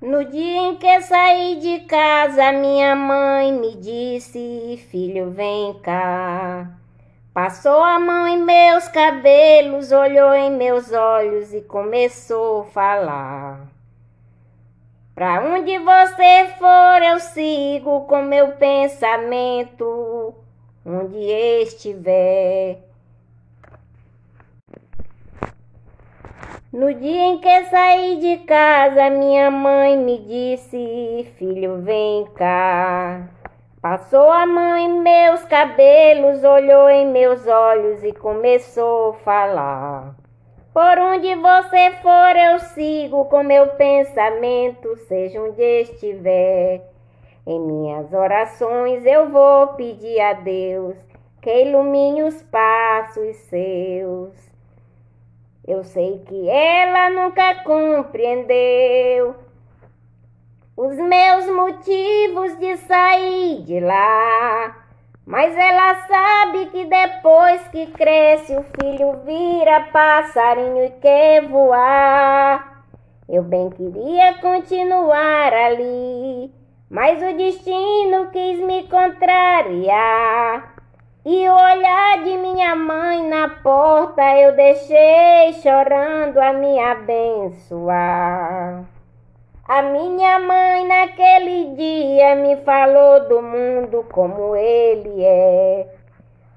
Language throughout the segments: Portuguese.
No dia em que saí de casa, minha mãe me disse: Filho, vem cá. Passou a mão em meus cabelos, olhou em meus olhos e começou a falar. Pra onde você for, eu sigo com meu pensamento, onde estiver. No dia em que saí de casa, minha mãe me disse: Filho, vem cá. Passou a mão em meus cabelos, olhou em meus olhos e começou a falar. Por onde você for, eu sigo com meu pensamento, seja onde estiver. Em minhas orações eu vou pedir a Deus que ilumine os passos seus. Eu sei que ela nunca compreendeu os meus motivos de sair de lá. Mas ela sabe que depois que cresce o filho vira passarinho e quer voar. Eu bem queria continuar ali, mas o destino quis me contrariar. E o olhar de minha mãe na porta eu deixei chorando a me abençoar. A minha mãe naquele dia me falou do mundo como ele é.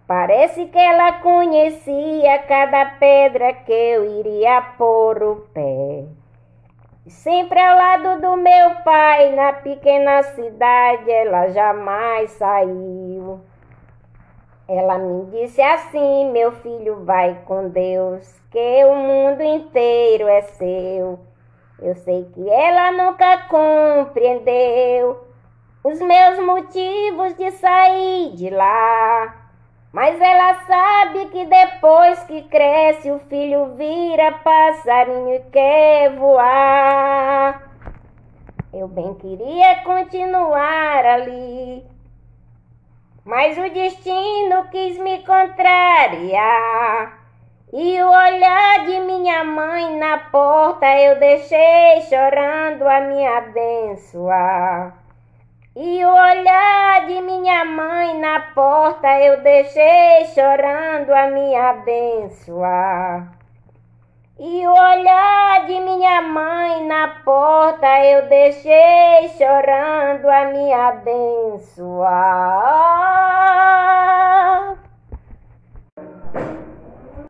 Parece que ela conhecia cada pedra que eu iria pôr o pé. Sempre ao lado do meu pai, na pequena cidade, ela jamais saiu. Ela me disse assim: Meu filho, vai com Deus, que o mundo inteiro é seu. Eu sei que ela nunca compreendeu os meus motivos de sair de lá. Mas ela sabe que depois que cresce o filho vira passarinho e quer voar. Eu bem queria continuar ali mas o destino quis me contrariar. E o olhar de minha mãe na porta eu deixei chorando a me abençoar. E o olhar de minha mãe na porta eu deixei chorando a me abençoar. E o olhar de minha mãe na porta eu deixei chorando a me abençoar.